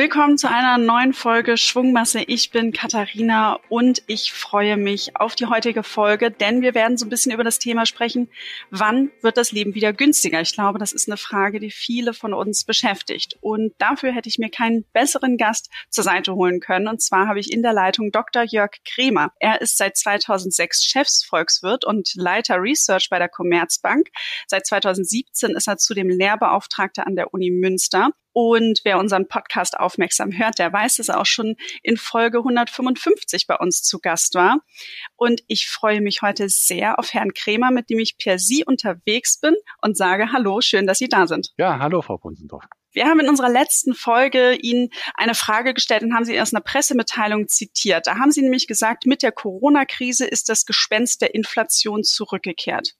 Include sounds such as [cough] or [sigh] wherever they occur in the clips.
Willkommen zu einer neuen Folge Schwungmasse. Ich bin Katharina und ich freue mich auf die heutige Folge, denn wir werden so ein bisschen über das Thema sprechen, wann wird das Leben wieder günstiger? Ich glaube, das ist eine Frage, die viele von uns beschäftigt. Und dafür hätte ich mir keinen besseren Gast zur Seite holen können. Und zwar habe ich in der Leitung Dr. Jörg Kremer. Er ist seit 2006 Chefsvolkswirt und Leiter Research bei der Commerzbank. Seit 2017 ist er zudem Lehrbeauftragter an der Uni Münster und wer unseren Podcast aufmerksam hört, der weiß, dass er auch schon in Folge 155 bei uns zu Gast war. Und ich freue mich heute sehr auf Herrn Kremer, mit dem ich per Sie unterwegs bin und sage Hallo, schön, dass Sie da sind. Ja, hallo, Frau Bunzendorf. Wir haben in unserer letzten Folge Ihnen eine Frage gestellt und haben Sie aus einer Pressemitteilung zitiert. Da haben Sie nämlich gesagt, mit der Corona-Krise ist das Gespenst der Inflation zurückgekehrt.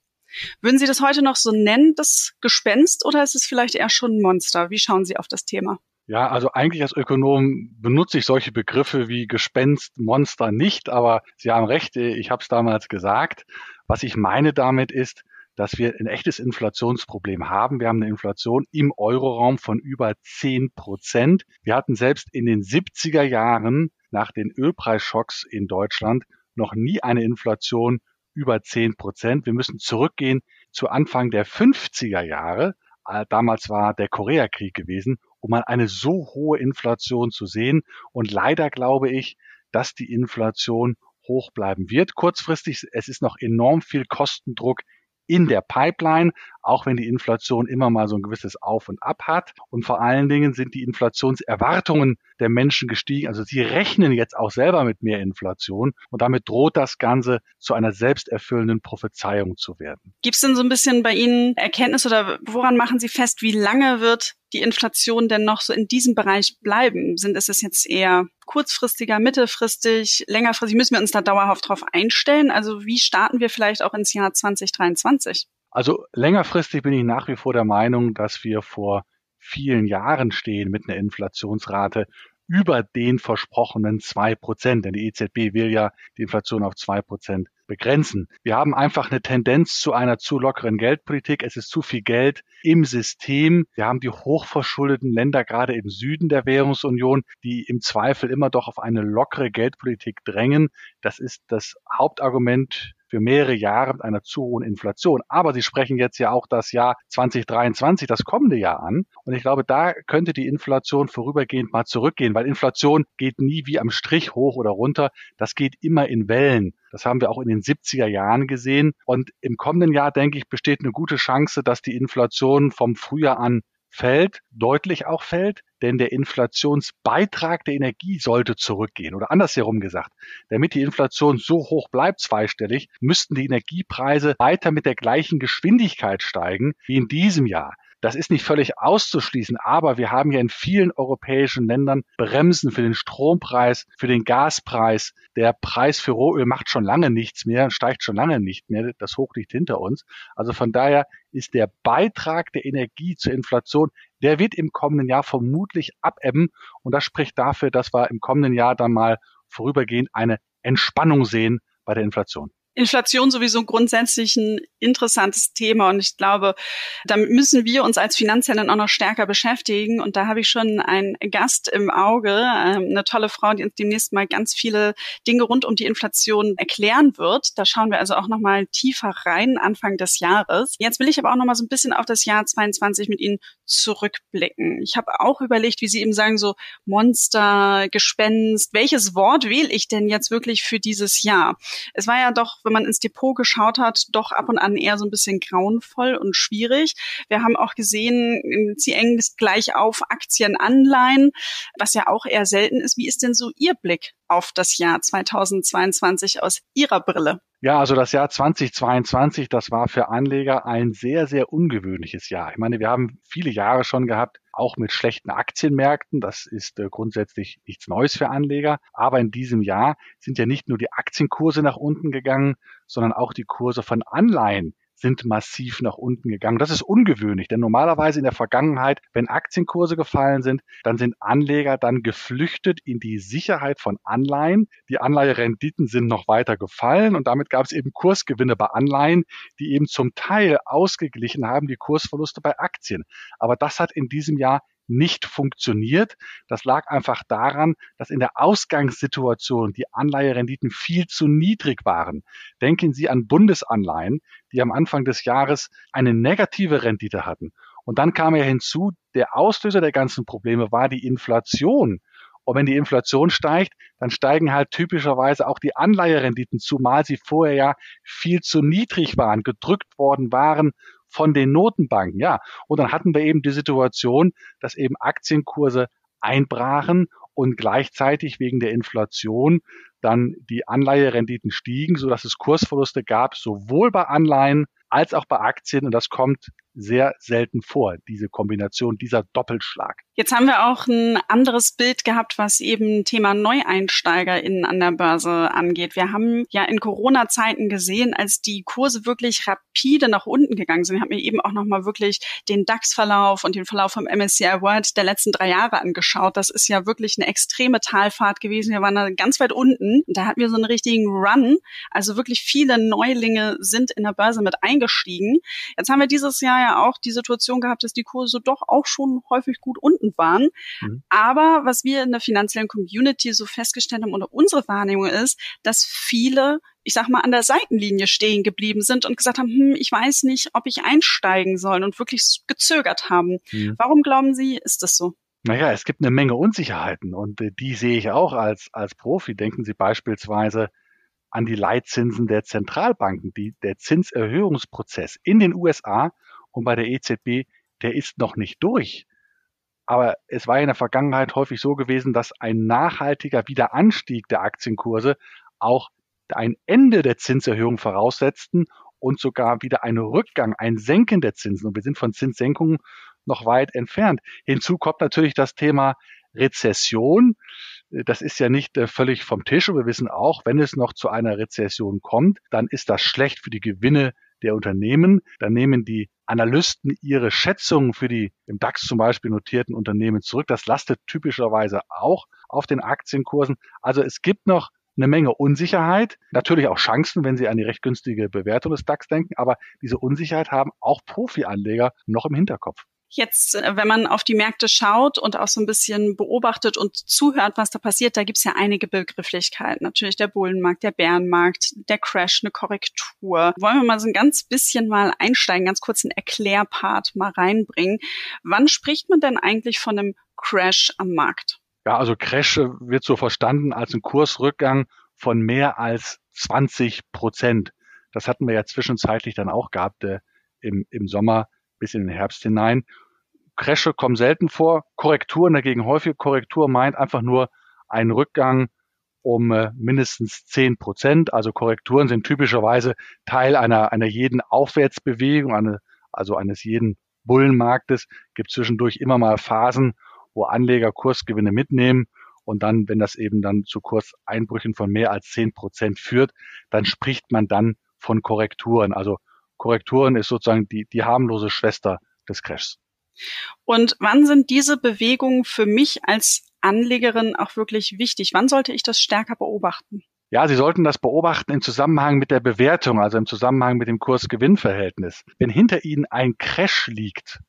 Würden Sie das heute noch so nennen, das Gespenst, oder ist es vielleicht eher schon ein Monster? Wie schauen Sie auf das Thema? Ja, also eigentlich als Ökonom benutze ich solche Begriffe wie Gespenst, Monster nicht, aber Sie haben recht, ich habe es damals gesagt. Was ich meine damit ist, dass wir ein echtes Inflationsproblem haben. Wir haben eine Inflation im Euroraum von über 10 Prozent. Wir hatten selbst in den 70er Jahren nach den Ölpreisschocks in Deutschland noch nie eine Inflation über 10 Prozent. Wir müssen zurückgehen zu Anfang der 50er Jahre. Äh, damals war der Koreakrieg gewesen, um mal eine so hohe Inflation zu sehen. Und leider glaube ich, dass die Inflation hoch bleiben wird. Kurzfristig, es ist noch enorm viel Kostendruck in der Pipeline, auch wenn die Inflation immer mal so ein gewisses Auf und Ab hat. Und vor allen Dingen sind die Inflationserwartungen der Menschen gestiegen. Also sie rechnen jetzt auch selber mit mehr Inflation und damit droht das Ganze zu einer selbsterfüllenden Prophezeiung zu werden. Gibt es denn so ein bisschen bei Ihnen Erkenntnis oder woran machen Sie fest, wie lange wird die Inflation denn noch so in diesem Bereich bleiben? Sind es jetzt eher kurzfristiger, mittelfristig, längerfristig? Müssen wir uns da dauerhaft drauf einstellen? Also wie starten wir vielleicht auch ins Jahr 2023? Also längerfristig bin ich nach wie vor der Meinung, dass wir vor vielen Jahren stehen mit einer Inflationsrate über den versprochenen zwei Prozent. Denn die EZB will ja die Inflation auf zwei Prozent begrenzen. Wir haben einfach eine Tendenz zu einer zu lockeren Geldpolitik. Es ist zu viel Geld im System. Wir haben die hochverschuldeten Länder gerade im Süden der Währungsunion, die im Zweifel immer doch auf eine lockere Geldpolitik drängen. Das ist das Hauptargument für mehrere Jahre mit einer zu hohen Inflation. Aber Sie sprechen jetzt ja auch das Jahr 2023, das kommende Jahr an. Und ich glaube, da könnte die Inflation vorübergehend mal zurückgehen, weil Inflation geht nie wie am Strich hoch oder runter. Das geht immer in Wellen. Das haben wir auch in den 70er Jahren gesehen. Und im kommenden Jahr, denke ich, besteht eine gute Chance, dass die Inflation vom Frühjahr an fällt, deutlich auch fällt, denn der Inflationsbeitrag der Energie sollte zurückgehen. Oder andersherum gesagt, damit die Inflation so hoch bleibt, zweistellig, müssten die Energiepreise weiter mit der gleichen Geschwindigkeit steigen wie in diesem Jahr. Das ist nicht völlig auszuschließen, aber wir haben ja in vielen europäischen Ländern Bremsen für den Strompreis, für den Gaspreis. Der Preis für Rohöl macht schon lange nichts mehr, steigt schon lange nicht mehr. Das Hoch liegt hinter uns. Also von daher ist der Beitrag der Energie zur Inflation, der wird im kommenden Jahr vermutlich abebben. Und das spricht dafür, dass wir im kommenden Jahr dann mal vorübergehend eine Entspannung sehen bei der Inflation. Inflation sowieso grundsätzlich ein interessantes Thema und ich glaube, damit müssen wir uns als Finanzhändler auch noch stärker beschäftigen und da habe ich schon einen Gast im Auge, ähm, eine tolle Frau, die uns demnächst mal ganz viele Dinge rund um die Inflation erklären wird. Da schauen wir also auch noch mal tiefer rein Anfang des Jahres. Jetzt will ich aber auch noch mal so ein bisschen auf das Jahr 22 mit Ihnen zurückblicken. Ich habe auch überlegt, wie Sie eben sagen, so Monster, Gespenst, welches Wort wähle ich denn jetzt wirklich für dieses Jahr? Es war ja doch wenn man ins Depot geschaut hat, doch ab und an eher so ein bisschen grauenvoll und schwierig. Wir haben auch gesehen, sie engst gleich auf Aktien, Anleihen, was ja auch eher selten ist. Wie ist denn so Ihr Blick auf das Jahr 2022 aus Ihrer Brille? Ja, also das Jahr 2022, das war für Anleger ein sehr, sehr ungewöhnliches Jahr. Ich meine, wir haben viele Jahre schon gehabt, auch mit schlechten Aktienmärkten. Das ist äh, grundsätzlich nichts Neues für Anleger. Aber in diesem Jahr sind ja nicht nur die Aktienkurse nach unten gegangen, sondern auch die Kurse von Anleihen sind massiv nach unten gegangen. Das ist ungewöhnlich, denn normalerweise in der Vergangenheit, wenn Aktienkurse gefallen sind, dann sind Anleger dann geflüchtet in die Sicherheit von Anleihen. Die Anleiherenditen sind noch weiter gefallen und damit gab es eben Kursgewinne bei Anleihen, die eben zum Teil ausgeglichen haben die Kursverluste bei Aktien. Aber das hat in diesem Jahr nicht funktioniert. Das lag einfach daran, dass in der Ausgangssituation die Anleiherenditen viel zu niedrig waren. Denken Sie an Bundesanleihen, die am Anfang des Jahres eine negative Rendite hatten. Und dann kam ja hinzu, der Auslöser der ganzen Probleme war die Inflation. Und wenn die Inflation steigt, dann steigen halt typischerweise auch die Anleiherenditen, zumal sie vorher ja viel zu niedrig waren, gedrückt worden waren von den Notenbanken. Ja, und dann hatten wir eben die Situation, dass eben Aktienkurse einbrachen und gleichzeitig wegen der Inflation dann die Anleiherenditen stiegen, sodass es Kursverluste gab, sowohl bei Anleihen als auch bei Aktien. Und das kommt sehr selten vor, diese Kombination, dieser Doppelschlag. Jetzt haben wir auch ein anderes Bild gehabt, was eben Thema NeueinsteigerInnen an der Börse angeht. Wir haben ja in Corona-Zeiten gesehen, als die Kurse wirklich rapide nach unten gegangen sind. Ich habe mir eben auch nochmal wirklich den DAX-Verlauf und den Verlauf vom MSCI World der letzten drei Jahre angeschaut. Das ist ja wirklich eine extreme Talfahrt gewesen. Wir waren da ganz weit unten. Da hatten wir so einen richtigen Run. Also wirklich viele Neulinge sind in der Börse mit eingestiegen. Jetzt haben wir dieses Jahr ja auch die Situation gehabt, dass die Kurse doch auch schon häufig gut unten waren. Mhm. Aber was wir in der finanziellen Community so festgestellt haben oder unsere Wahrnehmung ist, dass viele ich sag mal, an der Seitenlinie stehen geblieben sind und gesagt haben, hm, ich weiß nicht, ob ich einsteigen soll und wirklich gezögert haben. Mhm. Warum glauben Sie, ist das so? Naja, es gibt eine Menge Unsicherheiten und äh, die sehe ich auch als, als Profi. Denken Sie beispielsweise an die Leitzinsen der Zentralbanken. Die, der Zinserhöhungsprozess in den USA und bei der EZB, der ist noch nicht durch. Aber es war in der Vergangenheit häufig so gewesen, dass ein nachhaltiger Wiederanstieg der Aktienkurse auch ein Ende der Zinserhöhung voraussetzten und sogar wieder einen Rückgang, ein Senken der Zinsen. Und wir sind von Zinssenkungen noch weit entfernt. Hinzu kommt natürlich das Thema Rezession. Das ist ja nicht äh, völlig vom Tisch. Und wir wissen auch, wenn es noch zu einer Rezession kommt, dann ist das schlecht für die Gewinne der Unternehmen. Dann nehmen die Analysten ihre Schätzungen für die im DAX zum Beispiel notierten Unternehmen zurück. Das lastet typischerweise auch auf den Aktienkursen. Also es gibt noch eine Menge Unsicherheit, natürlich auch Chancen, wenn Sie an die recht günstige Bewertung des DAX denken, aber diese Unsicherheit haben auch Profi-Anleger noch im Hinterkopf. Jetzt, äh, wenn man auf die Märkte schaut und auch so ein bisschen beobachtet und zuhört, was da passiert, da gibt's ja einige Begrifflichkeiten. Natürlich der Bullenmarkt, der Bärenmarkt, der Crash, eine Korrektur. Wollen wir mal so ein ganz bisschen mal einsteigen, ganz kurz einen Erklärpart mal reinbringen. Wann spricht man denn eigentlich von einem Crash am Markt? Ja, also Crash wird so verstanden als ein Kursrückgang von mehr als 20 Prozent. Das hatten wir ja zwischenzeitlich dann auch gehabt äh, im, im Sommer bis in den Herbst hinein. Crashe kommen selten vor, Korrekturen dagegen häufig. Korrektur meint einfach nur einen Rückgang um äh, mindestens zehn Prozent. Also Korrekturen sind typischerweise Teil einer, einer jeden Aufwärtsbewegung, eine, also eines jeden Bullenmarktes. Gibt zwischendurch immer mal Phasen, wo Anleger Kursgewinne mitnehmen. Und dann, wenn das eben dann zu Kurseinbrüchen von mehr als zehn Prozent führt, dann spricht man dann von Korrekturen. Also Korrekturen ist sozusagen die, die harmlose Schwester des Crashs. Und wann sind diese Bewegungen für mich als Anlegerin auch wirklich wichtig? Wann sollte ich das stärker beobachten? Ja, Sie sollten das beobachten im Zusammenhang mit der Bewertung, also im Zusammenhang mit dem Kurs-Gewinn-Verhältnis. Wenn hinter Ihnen ein Crash liegt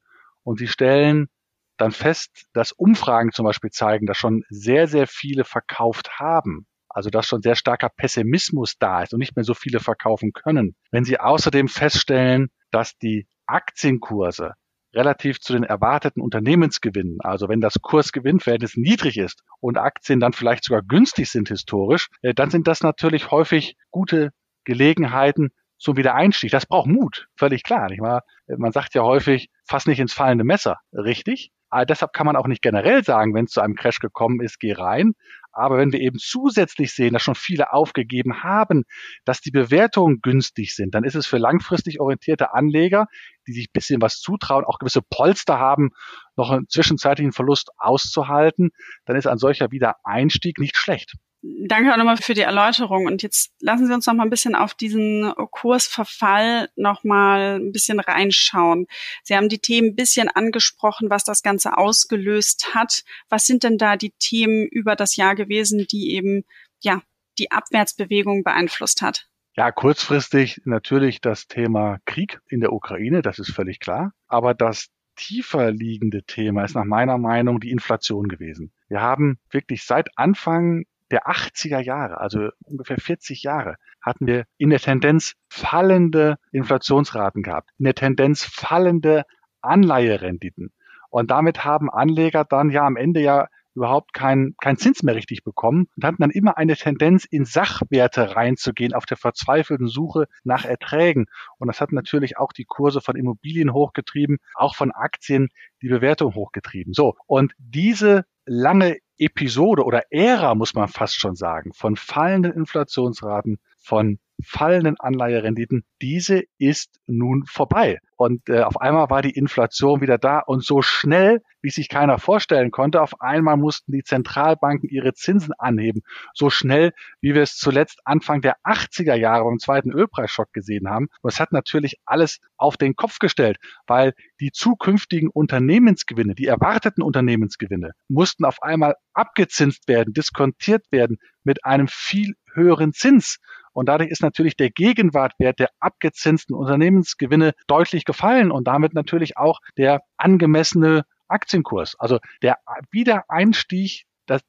und Sie stellen dann fest, dass Umfragen zum Beispiel zeigen, dass schon sehr, sehr viele verkauft haben, also dass schon sehr starker Pessimismus da ist und nicht mehr so viele verkaufen können. Wenn Sie außerdem feststellen, dass die Aktienkurse relativ zu den erwarteten Unternehmensgewinnen, also wenn das Kursgewinnverhältnis niedrig ist und Aktien dann vielleicht sogar günstig sind historisch, äh, dann sind das natürlich häufig gute Gelegenheiten zum Wiedereinstieg. Das braucht Mut, völlig klar. Nicht wahr? Man sagt ja häufig, fass nicht ins fallende Messer, richtig? Aber deshalb kann man auch nicht generell sagen, wenn es zu einem Crash gekommen ist, geh rein. Aber wenn wir eben zusätzlich sehen, dass schon viele aufgegeben haben, dass die Bewertungen günstig sind, dann ist es für langfristig orientierte Anleger, die sich ein bisschen was zutrauen, auch gewisse Polster haben, noch einen zwischenzeitlichen Verlust auszuhalten, dann ist ein solcher Wiedereinstieg nicht schlecht. Danke auch nochmal für die Erläuterung. Und jetzt lassen Sie uns noch mal ein bisschen auf diesen Kursverfall noch mal ein bisschen reinschauen. Sie haben die Themen ein bisschen angesprochen, was das Ganze ausgelöst hat. Was sind denn da die Themen über das Jahr gewesen, die eben, ja, die Abwärtsbewegung beeinflusst hat? Ja, kurzfristig natürlich das Thema Krieg in der Ukraine, das ist völlig klar. Aber das tiefer liegende Thema ist nach meiner Meinung die Inflation gewesen. Wir haben wirklich seit Anfang der 80er Jahre, also ungefähr 40 Jahre, hatten wir in der Tendenz fallende Inflationsraten gehabt, in der Tendenz fallende Anleiherenditen. Und damit haben Anleger dann ja am Ende ja überhaupt keinen kein Zins mehr richtig bekommen und hatten dann immer eine Tendenz, in Sachwerte reinzugehen, auf der verzweifelten Suche nach Erträgen. Und das hat natürlich auch die Kurse von Immobilien hochgetrieben, auch von Aktien die Bewertung hochgetrieben. So, und diese lange Episode oder Ära, muss man fast schon sagen, von fallenden Inflationsraten, von fallenden Anleiherenditen, diese ist nun vorbei. Und äh, auf einmal war die Inflation wieder da und so schnell, wie sich keiner vorstellen konnte, auf einmal mussten die Zentralbanken ihre Zinsen anheben. So schnell, wie wir es zuletzt Anfang der 80er Jahre beim zweiten Ölpreisschock gesehen haben. Und es hat natürlich alles auf den Kopf gestellt, weil die zukünftigen Unternehmensgewinne, die erwarteten Unternehmensgewinne, mussten auf einmal abgezinst werden, diskontiert werden mit einem viel höheren Zins. Und dadurch ist natürlich der Gegenwartwert der abgezinsten Unternehmensgewinne deutlich gefallen und damit natürlich auch der angemessene Aktienkurs. Also der Wiedereinstieg,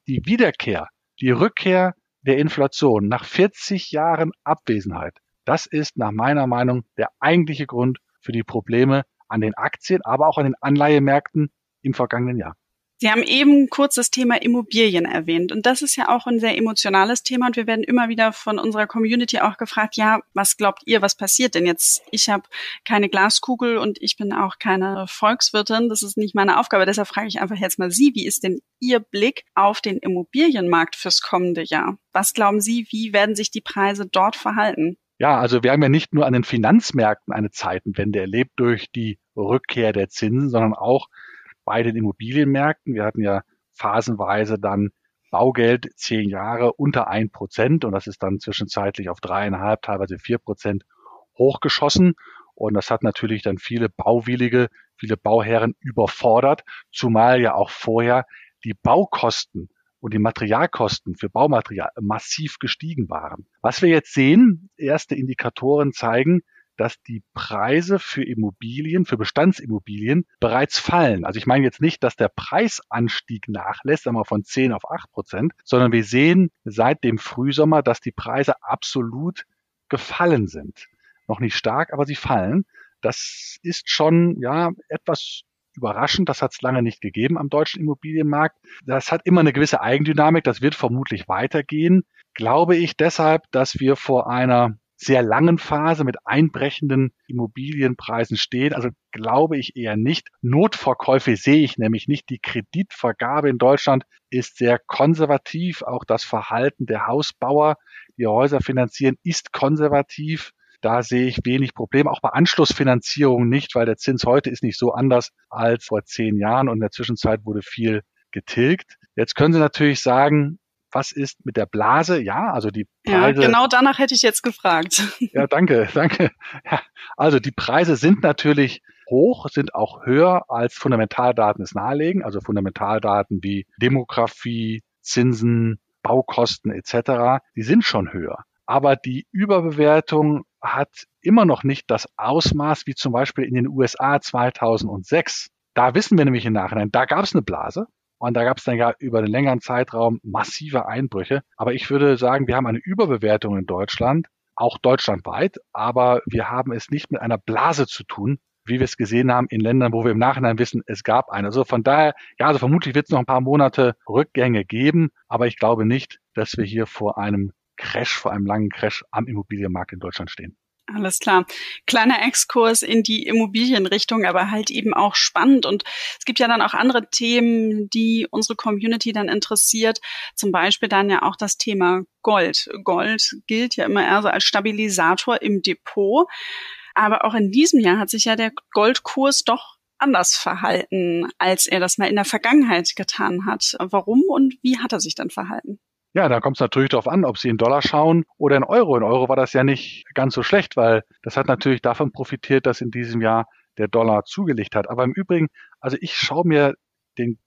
die Wiederkehr, die Rückkehr der Inflation nach 40 Jahren Abwesenheit. Das ist nach meiner Meinung der eigentliche Grund für die Probleme an den Aktien, aber auch an den Anleihemärkten im vergangenen Jahr. Sie haben eben kurz das Thema Immobilien erwähnt. Und das ist ja auch ein sehr emotionales Thema. Und wir werden immer wieder von unserer Community auch gefragt, ja, was glaubt ihr, was passiert denn jetzt? Ich habe keine Glaskugel und ich bin auch keine Volkswirtin. Das ist nicht meine Aufgabe. Deshalb frage ich einfach jetzt mal Sie, wie ist denn Ihr Blick auf den Immobilienmarkt fürs kommende Jahr? Was glauben Sie, wie werden sich die Preise dort verhalten? Ja, also wir haben ja nicht nur an den Finanzmärkten eine Zeitenwende erlebt durch die Rückkehr der Zinsen, sondern auch bei den Immobilienmärkten. Wir hatten ja phasenweise dann Baugeld zehn Jahre unter ein Prozent und das ist dann zwischenzeitlich auf dreieinhalb, teilweise vier Prozent hochgeschossen. Und das hat natürlich dann viele Bauwillige, viele Bauherren überfordert, zumal ja auch vorher die Baukosten und die Materialkosten für Baumaterial massiv gestiegen waren. Was wir jetzt sehen, erste Indikatoren zeigen, dass die Preise für Immobilien, für Bestandsimmobilien bereits fallen. Also ich meine jetzt nicht, dass der Preisanstieg nachlässt, einmal von 10 auf 8 Prozent, sondern wir sehen seit dem Frühsommer, dass die Preise absolut gefallen sind. Noch nicht stark, aber sie fallen. Das ist schon, ja, etwas überraschend. Das hat es lange nicht gegeben am deutschen Immobilienmarkt. Das hat immer eine gewisse Eigendynamik. Das wird vermutlich weitergehen. Glaube ich deshalb, dass wir vor einer sehr langen Phase mit einbrechenden Immobilienpreisen stehen. Also glaube ich eher nicht. Notverkäufe sehe ich nämlich nicht. Die Kreditvergabe in Deutschland ist sehr konservativ. Auch das Verhalten der Hausbauer, die Häuser finanzieren, ist konservativ. Da sehe ich wenig Probleme, auch bei Anschlussfinanzierung nicht, weil der Zins heute ist nicht so anders als vor zehn Jahren und in der Zwischenzeit wurde viel getilgt. Jetzt können Sie natürlich sagen, was ist mit der Blase? Ja, also die Preise. Ja, genau danach hätte ich jetzt gefragt. Ja, danke, [laughs] danke. Ja, also die Preise sind natürlich hoch, sind auch höher als Fundamentaldaten es nahelegen. Also Fundamentaldaten wie Demografie, Zinsen, Baukosten etc. Die sind schon höher. Aber die Überbewertung hat immer noch nicht das Ausmaß wie zum Beispiel in den USA 2006. Da wissen wir nämlich im Nachhinein, da gab es eine Blase. Und da gab es dann ja über einen längeren Zeitraum massive Einbrüche. Aber ich würde sagen, wir haben eine Überbewertung in Deutschland, auch deutschlandweit, aber wir haben es nicht mit einer Blase zu tun, wie wir es gesehen haben in Ländern, wo wir im Nachhinein wissen, es gab eine. Also von daher, ja, also vermutlich wird es noch ein paar Monate Rückgänge geben, aber ich glaube nicht, dass wir hier vor einem Crash, vor einem langen Crash am Immobilienmarkt in Deutschland stehen. Alles klar. Kleiner Exkurs in die Immobilienrichtung, aber halt eben auch spannend. Und es gibt ja dann auch andere Themen, die unsere Community dann interessiert. Zum Beispiel dann ja auch das Thema Gold. Gold gilt ja immer eher so als Stabilisator im Depot. Aber auch in diesem Jahr hat sich ja der Goldkurs doch anders verhalten, als er das mal in der Vergangenheit getan hat. Warum und wie hat er sich dann verhalten? Ja, da kommt es natürlich darauf an, ob Sie in Dollar schauen oder in Euro. In Euro war das ja nicht ganz so schlecht, weil das hat natürlich davon profitiert, dass in diesem Jahr der Dollar zugelegt hat. Aber im Übrigen, also ich schaue mir den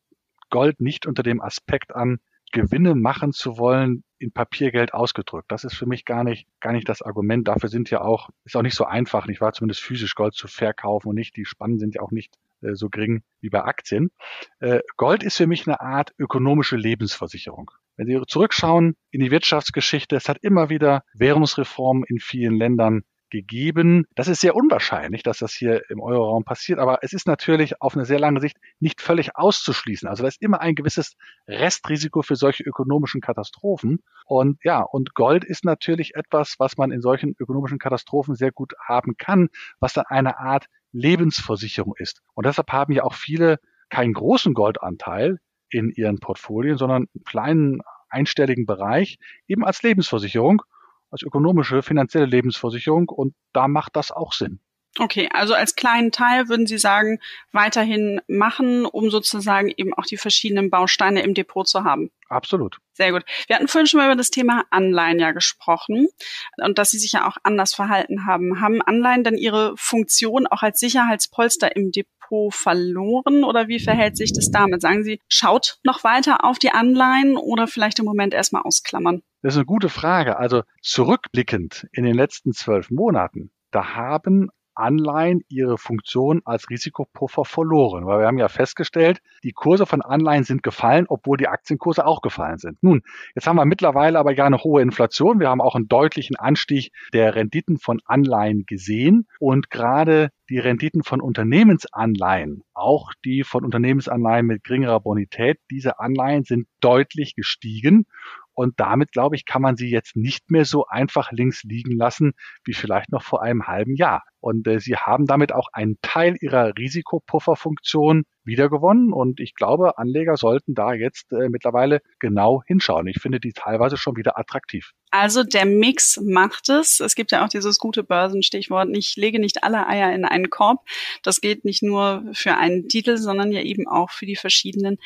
Gold nicht unter dem Aspekt an, Gewinne machen zu wollen in Papiergeld ausgedrückt. Das ist für mich gar nicht, gar nicht das Argument. Dafür sind ja auch, ist auch nicht so einfach, nicht wahr, zumindest physisch Gold zu verkaufen und nicht, die Spannen sind ja auch nicht äh, so gering wie bei Aktien. Äh, Gold ist für mich eine Art ökonomische Lebensversicherung. Wenn Sie zurückschauen in die Wirtschaftsgeschichte, es hat immer wieder Währungsreformen in vielen Ländern gegeben. Das ist sehr unwahrscheinlich, dass das hier im Euroraum passiert, aber es ist natürlich auf eine sehr lange Sicht nicht völlig auszuschließen. Also da ist immer ein gewisses Restrisiko für solche ökonomischen Katastrophen. Und ja, und Gold ist natürlich etwas, was man in solchen ökonomischen Katastrophen sehr gut haben kann, was dann eine Art Lebensversicherung ist. Und deshalb haben ja auch viele keinen großen Goldanteil in ihren Portfolien, sondern einen kleinen einstelligen Bereich eben als Lebensversicherung als ökonomische, finanzielle Lebensversicherung und da macht das auch Sinn. Okay, also als kleinen Teil würden Sie sagen, weiterhin machen, um sozusagen eben auch die verschiedenen Bausteine im Depot zu haben. Absolut. Sehr gut. Wir hatten vorhin schon mal über das Thema Anleihen ja gesprochen und dass sie sich ja auch anders verhalten haben. Haben Anleihen denn ihre Funktion auch als Sicherheitspolster im Depot verloren oder wie verhält sich das damit? Sagen Sie, schaut noch weiter auf die Anleihen oder vielleicht im Moment erstmal ausklammern? Das ist eine gute Frage. Also zurückblickend in den letzten zwölf Monaten, da haben Anleihen ihre Funktion als Risikopuffer verloren. Weil wir haben ja festgestellt, die Kurse von Anleihen sind gefallen, obwohl die Aktienkurse auch gefallen sind. Nun, jetzt haben wir mittlerweile aber ja eine hohe Inflation. Wir haben auch einen deutlichen Anstieg der Renditen von Anleihen gesehen. Und gerade die Renditen von Unternehmensanleihen, auch die von Unternehmensanleihen mit geringerer Bonität, diese Anleihen sind deutlich gestiegen. Und damit, glaube ich, kann man sie jetzt nicht mehr so einfach links liegen lassen wie vielleicht noch vor einem halben Jahr. Und äh, sie haben damit auch einen Teil ihrer Risikopufferfunktion wiedergewonnen. Und ich glaube, Anleger sollten da jetzt äh, mittlerweile genau hinschauen. Ich finde die teilweise schon wieder attraktiv. Also der Mix macht es. Es gibt ja auch dieses gute Börsenstichwort, ich lege nicht alle Eier in einen Korb. Das geht nicht nur für einen Titel, sondern ja eben auch für die verschiedenen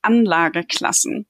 Anlageklassen.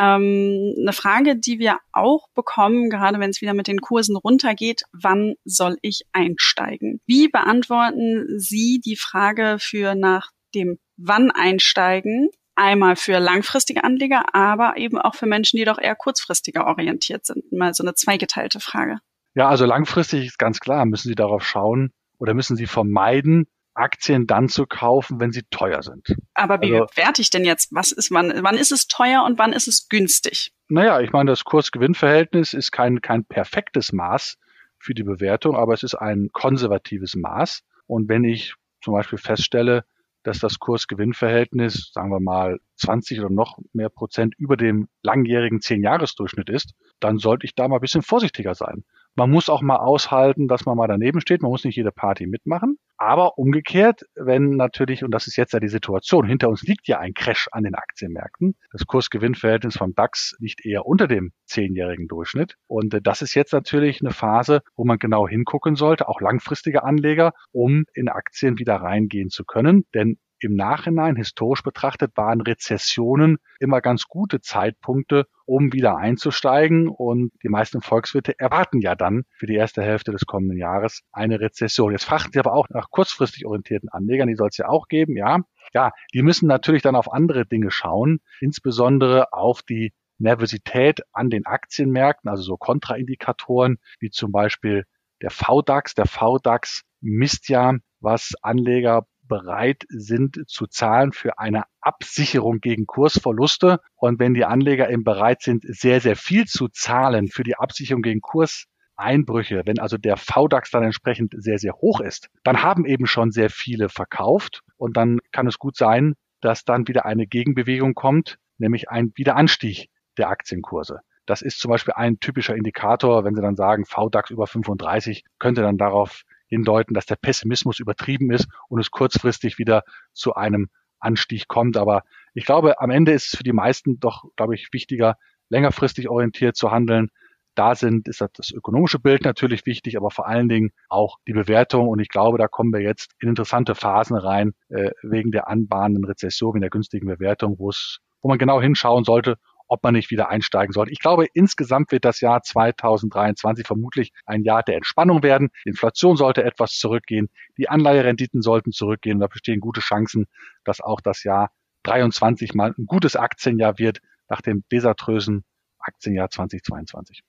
Ähm, eine Frage, die wir auch bekommen, gerade wenn es wieder mit den Kursen runtergeht, wann soll ich einsteigen? Wie beantworten Sie die Frage für nach dem Wann einsteigen? Einmal für langfristige Anleger, aber eben auch für Menschen, die doch eher kurzfristiger orientiert sind. Mal so eine zweigeteilte Frage. Ja, also langfristig ist ganz klar, müssen Sie darauf schauen oder müssen Sie vermeiden, Aktien dann zu kaufen, wenn sie teuer sind. Aber wie also, bewerte ich denn jetzt? Was ist wann? Wann ist es teuer und wann ist es günstig? Naja, ich meine, das Kurs-Gewinn-Verhältnis ist kein, kein perfektes Maß für die Bewertung, aber es ist ein konservatives Maß. Und wenn ich zum Beispiel feststelle, dass das Kurs-Gewinn-Verhältnis, sagen wir mal, 20 oder noch mehr Prozent über dem langjährigen 10-Jahres-Durchschnitt ist, dann sollte ich da mal ein bisschen vorsichtiger sein. Man muss auch mal aushalten, dass man mal daneben steht. Man muss nicht jede Party mitmachen. Aber umgekehrt, wenn natürlich, und das ist jetzt ja die Situation, hinter uns liegt ja ein Crash an den Aktienmärkten. Das Kursgewinnverhältnis vom DAX liegt eher unter dem zehnjährigen Durchschnitt. Und äh, das ist jetzt natürlich eine Phase, wo man genau hingucken sollte, auch langfristige Anleger, um in Aktien wieder reingehen zu können. Denn im Nachhinein, historisch betrachtet, waren Rezessionen immer ganz gute Zeitpunkte, um wieder einzusteigen. Und die meisten Volkswirte erwarten ja dann für die erste Hälfte des kommenden Jahres eine Rezession. Jetzt fragen sie aber auch nach kurzfristig orientierten Anlegern, die soll es ja auch geben, ja. Ja, die müssen natürlich dann auf andere Dinge schauen, insbesondere auf die Nervosität an den Aktienmärkten, also so Kontraindikatoren wie zum Beispiel der VDAX. Der VDAX misst ja, was Anleger bereit sind zu zahlen für eine Absicherung gegen Kursverluste. Und wenn die Anleger eben bereit sind, sehr, sehr viel zu zahlen für die Absicherung gegen Kurseinbrüche, wenn also der VDAX dann entsprechend sehr, sehr hoch ist, dann haben eben schon sehr viele verkauft. Und dann kann es gut sein, dass dann wieder eine Gegenbewegung kommt, nämlich ein Wiederanstieg der Aktienkurse. Das ist zum Beispiel ein typischer Indikator, wenn Sie dann sagen, VDAX über 35, könnte dann darauf hindeuten, dass der Pessimismus übertrieben ist und es kurzfristig wieder zu einem Anstieg kommt. Aber ich glaube, am Ende ist es für die meisten doch, glaube ich, wichtiger, längerfristig orientiert zu handeln. Da sind, ist das ökonomische Bild natürlich wichtig, aber vor allen Dingen auch die Bewertung. Und ich glaube, da kommen wir jetzt in interessante Phasen rein, äh, wegen der anbahnenden Rezession, wegen der günstigen Bewertung, wo es, wo man genau hinschauen sollte ob man nicht wieder einsteigen sollte. Ich glaube, insgesamt wird das Jahr 2023 vermutlich ein Jahr der Entspannung werden. Die Inflation sollte etwas zurückgehen, die Anleiherenditen sollten zurückgehen. Da bestehen gute Chancen, dass auch das Jahr 23 mal ein gutes Aktienjahr wird nach dem desaströsen Aktienjahr 2022.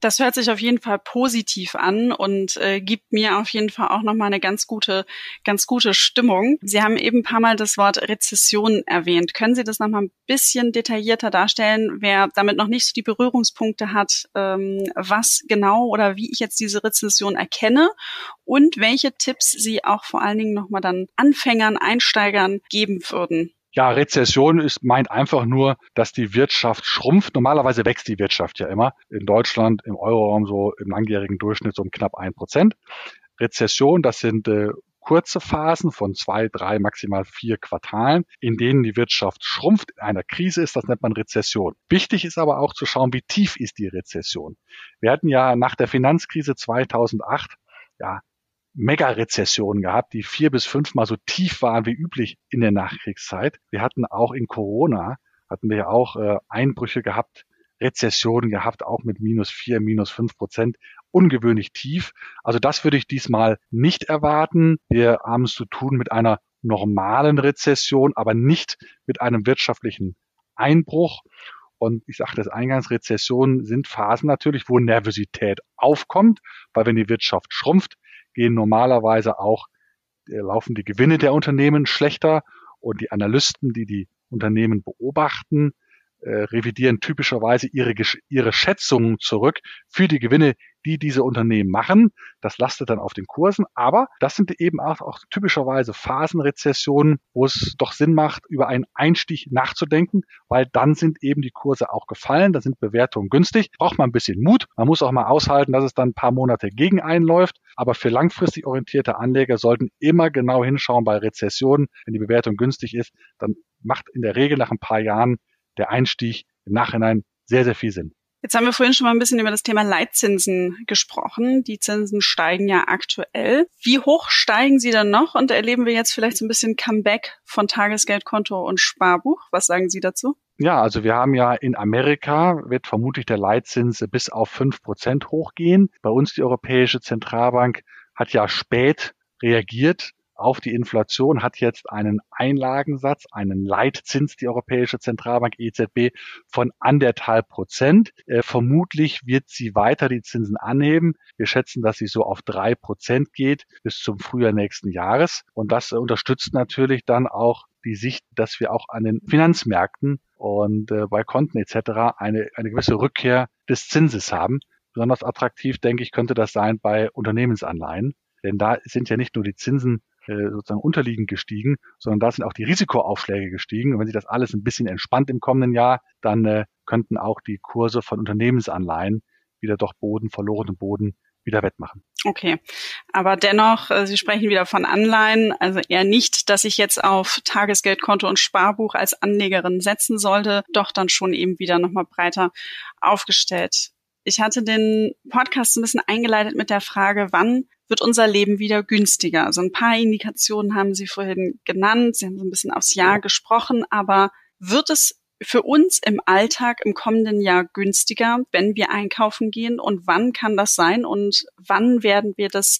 Das hört sich auf jeden Fall positiv an und äh, gibt mir auf jeden Fall auch nochmal eine ganz gute, ganz gute Stimmung. Sie haben eben ein paar Mal das Wort Rezession erwähnt. Können Sie das nochmal ein bisschen detaillierter darstellen, wer damit noch nicht so die Berührungspunkte hat, ähm, was genau oder wie ich jetzt diese Rezession erkenne und welche Tipps Sie auch vor allen Dingen nochmal dann Anfängern, Einsteigern geben würden? Ja, Rezession ist, meint einfach nur, dass die Wirtschaft schrumpft. Normalerweise wächst die Wirtschaft ja immer. In Deutschland, im Euroraum so im langjährigen Durchschnitt so um knapp ein Prozent. Rezession, das sind äh, kurze Phasen von zwei, drei, maximal vier Quartalen, in denen die Wirtschaft schrumpft, in einer Krise ist, das nennt man Rezession. Wichtig ist aber auch zu schauen, wie tief ist die Rezession. Wir hatten ja nach der Finanzkrise 2008 ja Mega-Rezessionen gehabt, die vier bis fünfmal so tief waren wie üblich in der Nachkriegszeit. Wir hatten auch in Corona, hatten wir auch äh, Einbrüche gehabt, Rezessionen gehabt, auch mit minus vier, minus fünf Prozent, ungewöhnlich tief. Also das würde ich diesmal nicht erwarten. Wir haben es zu tun mit einer normalen Rezession, aber nicht mit einem wirtschaftlichen Einbruch. Und ich sagte das eingangs, Rezessionen sind Phasen natürlich, wo Nervosität aufkommt, weil wenn die Wirtschaft schrumpft, gehen normalerweise auch, äh, laufen die Gewinne der Unternehmen schlechter und die Analysten, die die Unternehmen beobachten, revidieren typischerweise ihre, ihre Schätzungen zurück für die Gewinne, die diese Unternehmen machen. Das lastet dann auf den Kursen. Aber das sind eben auch, auch typischerweise Phasenrezessionen, wo es doch Sinn macht, über einen Einstieg nachzudenken, weil dann sind eben die Kurse auch gefallen, da sind Bewertungen günstig. Braucht man ein bisschen Mut. Man muss auch mal aushalten, dass es dann ein paar Monate gegen einläuft. Aber für langfristig orientierte Anleger sollten immer genau hinschauen bei Rezessionen. Wenn die Bewertung günstig ist, dann macht in der Regel nach ein paar Jahren der Einstieg im Nachhinein sehr, sehr viel Sinn. Jetzt haben wir vorhin schon mal ein bisschen über das Thema Leitzinsen gesprochen. Die Zinsen steigen ja aktuell. Wie hoch steigen sie dann noch? Und erleben wir jetzt vielleicht so ein bisschen Comeback von Tagesgeldkonto und Sparbuch? Was sagen Sie dazu? Ja, also wir haben ja in Amerika wird vermutlich der Leitzins bis auf fünf Prozent hochgehen. Bei uns die Europäische Zentralbank hat ja spät reagiert auf die Inflation, hat jetzt einen Einlagensatz, einen Leitzins, die Europäische Zentralbank EZB, von anderthalb Prozent. Äh, vermutlich wird sie weiter die Zinsen anheben. Wir schätzen, dass sie so auf drei Prozent geht bis zum Frühjahr nächsten Jahres. Und das äh, unterstützt natürlich dann auch die Sicht, dass wir auch an den Finanzmärkten und äh, bei Konten etc. eine, eine gewisse Rückkehr des Zinses haben. Besonders attraktiv, denke ich, könnte das sein bei Unternehmensanleihen. Denn da sind ja nicht nur die Zinsen äh, sozusagen unterliegend gestiegen, sondern da sind auch die Risikoaufschläge gestiegen. Und wenn sich das alles ein bisschen entspannt im kommenden Jahr, dann äh, könnten auch die Kurse von Unternehmensanleihen wieder doch Boden, verlorenen Boden wieder wettmachen. Okay, aber dennoch, äh, Sie sprechen wieder von Anleihen, also eher nicht, dass ich jetzt auf Tagesgeldkonto und Sparbuch als Anlegerin setzen sollte, doch dann schon eben wieder nochmal breiter aufgestellt. Ich hatte den Podcast ein bisschen eingeleitet mit der Frage, wann wird unser Leben wieder günstiger? Also ein paar Indikationen haben Sie vorhin genannt. Sie haben so ein bisschen aufs Jahr gesprochen, aber wird es für uns im Alltag im kommenden Jahr günstiger, wenn wir einkaufen gehen? Und wann kann das sein? Und wann werden wir das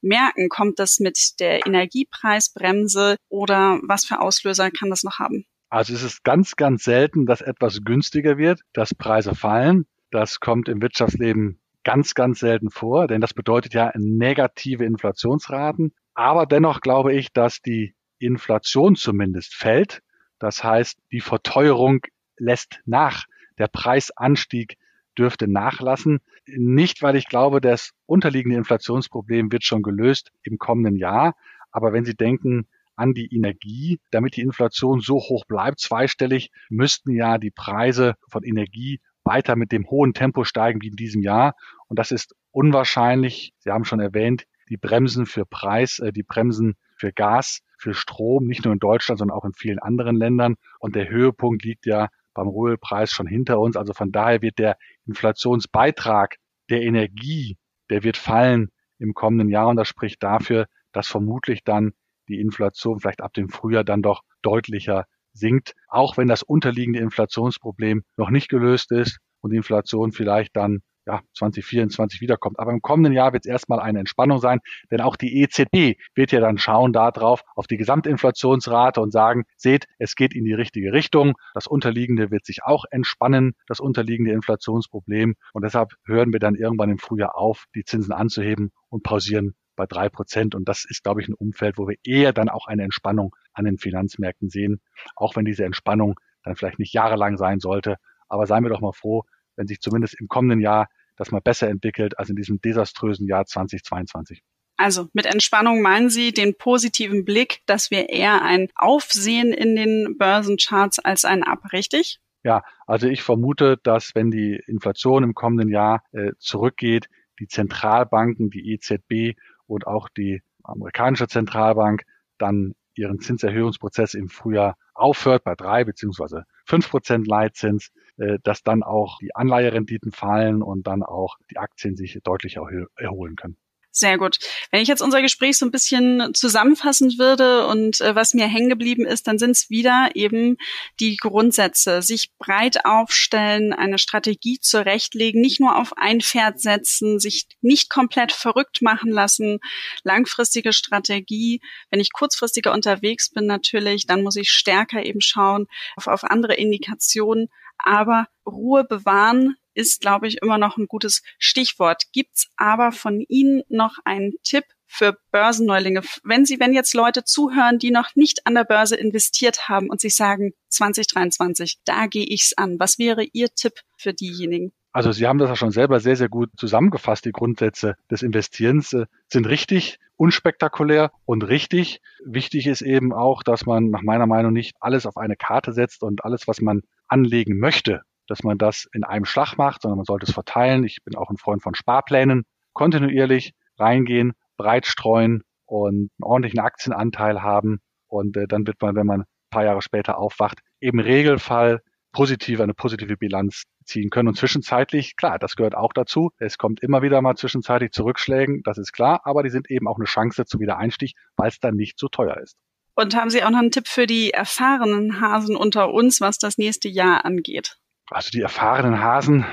merken? Kommt das mit der Energiepreisbremse oder was für Auslöser kann das noch haben? Also es ist ganz, ganz selten, dass etwas günstiger wird, dass Preise fallen. Das kommt im Wirtschaftsleben ganz, ganz selten vor, denn das bedeutet ja negative Inflationsraten. Aber dennoch glaube ich, dass die Inflation zumindest fällt. Das heißt, die Verteuerung lässt nach. Der Preisanstieg dürfte nachlassen. Nicht, weil ich glaube, das unterliegende Inflationsproblem wird schon gelöst im kommenden Jahr. Aber wenn Sie denken an die Energie, damit die Inflation so hoch bleibt, zweistellig, müssten ja die Preise von Energie weiter mit dem hohen Tempo steigen wie in diesem Jahr. Und das ist unwahrscheinlich. Sie haben schon erwähnt, die Bremsen für Preis, äh, die Bremsen für Gas, für Strom, nicht nur in Deutschland, sondern auch in vielen anderen Ländern. Und der Höhepunkt liegt ja beim Rohölpreis schon hinter uns. Also von daher wird der Inflationsbeitrag der Energie, der wird fallen im kommenden Jahr. Und das spricht dafür, dass vermutlich dann die Inflation vielleicht ab dem Frühjahr dann doch deutlicher sinkt, auch wenn das unterliegende Inflationsproblem noch nicht gelöst ist und die Inflation vielleicht dann ja, 2024 wiederkommt. Aber im kommenden Jahr wird es erstmal eine Entspannung sein, denn auch die EZB wird ja dann schauen darauf, auf die Gesamtinflationsrate und sagen, seht, es geht in die richtige Richtung. Das Unterliegende wird sich auch entspannen, das unterliegende Inflationsproblem. Und deshalb hören wir dann irgendwann im Frühjahr auf, die Zinsen anzuheben und pausieren bei drei Prozent. Und das ist, glaube ich, ein Umfeld, wo wir eher dann auch eine Entspannung an den Finanzmärkten sehen, auch wenn diese Entspannung dann vielleicht nicht jahrelang sein sollte. Aber seien wir doch mal froh, wenn sich zumindest im kommenden Jahr das mal besser entwickelt als in diesem desaströsen Jahr 2022. Also mit Entspannung meinen Sie den positiven Blick, dass wir eher ein Aufsehen in den Börsencharts als ein Ab, richtig? Ja, also ich vermute, dass wenn die Inflation im kommenden Jahr äh, zurückgeht, die Zentralbanken, die EZB und auch die amerikanische Zentralbank dann ihren Zinserhöhungsprozess im Frühjahr aufhört bei drei beziehungsweise fünf Prozent Leitzins, äh, dass dann auch die Anleiherenditen fallen und dann auch die Aktien sich deutlich erholen können. Sehr gut. Wenn ich jetzt unser Gespräch so ein bisschen zusammenfassen würde und äh, was mir hängen geblieben ist, dann sind es wieder eben die Grundsätze. Sich breit aufstellen, eine Strategie zurechtlegen, nicht nur auf ein Pferd setzen, sich nicht komplett verrückt machen lassen, langfristige Strategie. Wenn ich kurzfristiger unterwegs bin natürlich, dann muss ich stärker eben schauen auf, auf andere Indikationen. Aber Ruhe bewahren, ist, glaube ich, immer noch ein gutes Stichwort. Gibt's aber von Ihnen noch einen Tipp für Börsenneulinge? Wenn Sie, wenn jetzt Leute zuhören, die noch nicht an der Börse investiert haben und sich sagen, 2023, da gehe ich's an. Was wäre Ihr Tipp für diejenigen? Also Sie haben das ja schon selber sehr, sehr gut zusammengefasst. Die Grundsätze des Investierens äh, sind richtig, unspektakulär und richtig. Wichtig ist eben auch, dass man nach meiner Meinung nicht alles auf eine Karte setzt und alles, was man anlegen möchte, dass man das in einem Schlag macht, sondern man sollte es verteilen. Ich bin auch ein Freund von Sparplänen. Kontinuierlich reingehen, breit streuen und einen ordentlichen Aktienanteil haben. Und äh, dann wird man, wenn man ein paar Jahre später aufwacht, im Regelfall positiv eine positive Bilanz ziehen können. Und zwischenzeitlich, klar, das gehört auch dazu. Es kommt immer wieder mal zwischenzeitlich zu Rückschlägen, das ist klar, aber die sind eben auch eine Chance zum Wiedereinstieg, weil es dann nicht so teuer ist. Und haben Sie auch noch einen Tipp für die erfahrenen Hasen unter uns, was das nächste Jahr angeht? Also die erfahrenen Hasen,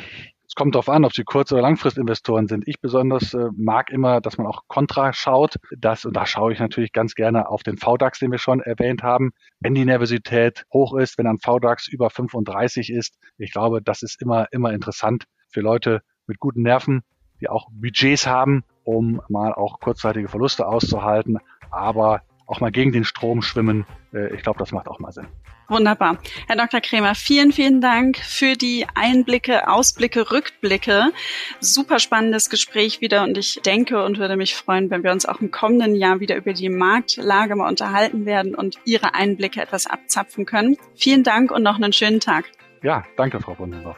es kommt darauf an, ob sie Kurz- oder Langfristinvestoren sind. Ich besonders äh, mag immer, dass man auch Kontra schaut. Das, und da schaue ich natürlich ganz gerne auf den VDAX, den wir schon erwähnt haben. Wenn die Nervosität hoch ist, wenn ein VDAX über 35 ist, ich glaube, das ist immer, immer interessant für Leute mit guten Nerven, die auch Budgets haben, um mal auch kurzzeitige Verluste auszuhalten, aber auch mal gegen den Strom schwimmen. Äh, ich glaube, das macht auch mal Sinn. Wunderbar. Herr Dr. Kremer, vielen, vielen Dank für die Einblicke, Ausblicke, Rückblicke. Super spannendes Gespräch wieder und ich denke und würde mich freuen, wenn wir uns auch im kommenden Jahr wieder über die Marktlage mal unterhalten werden und Ihre Einblicke etwas abzapfen können. Vielen Dank und noch einen schönen Tag. Ja, danke, Frau Bundendorf.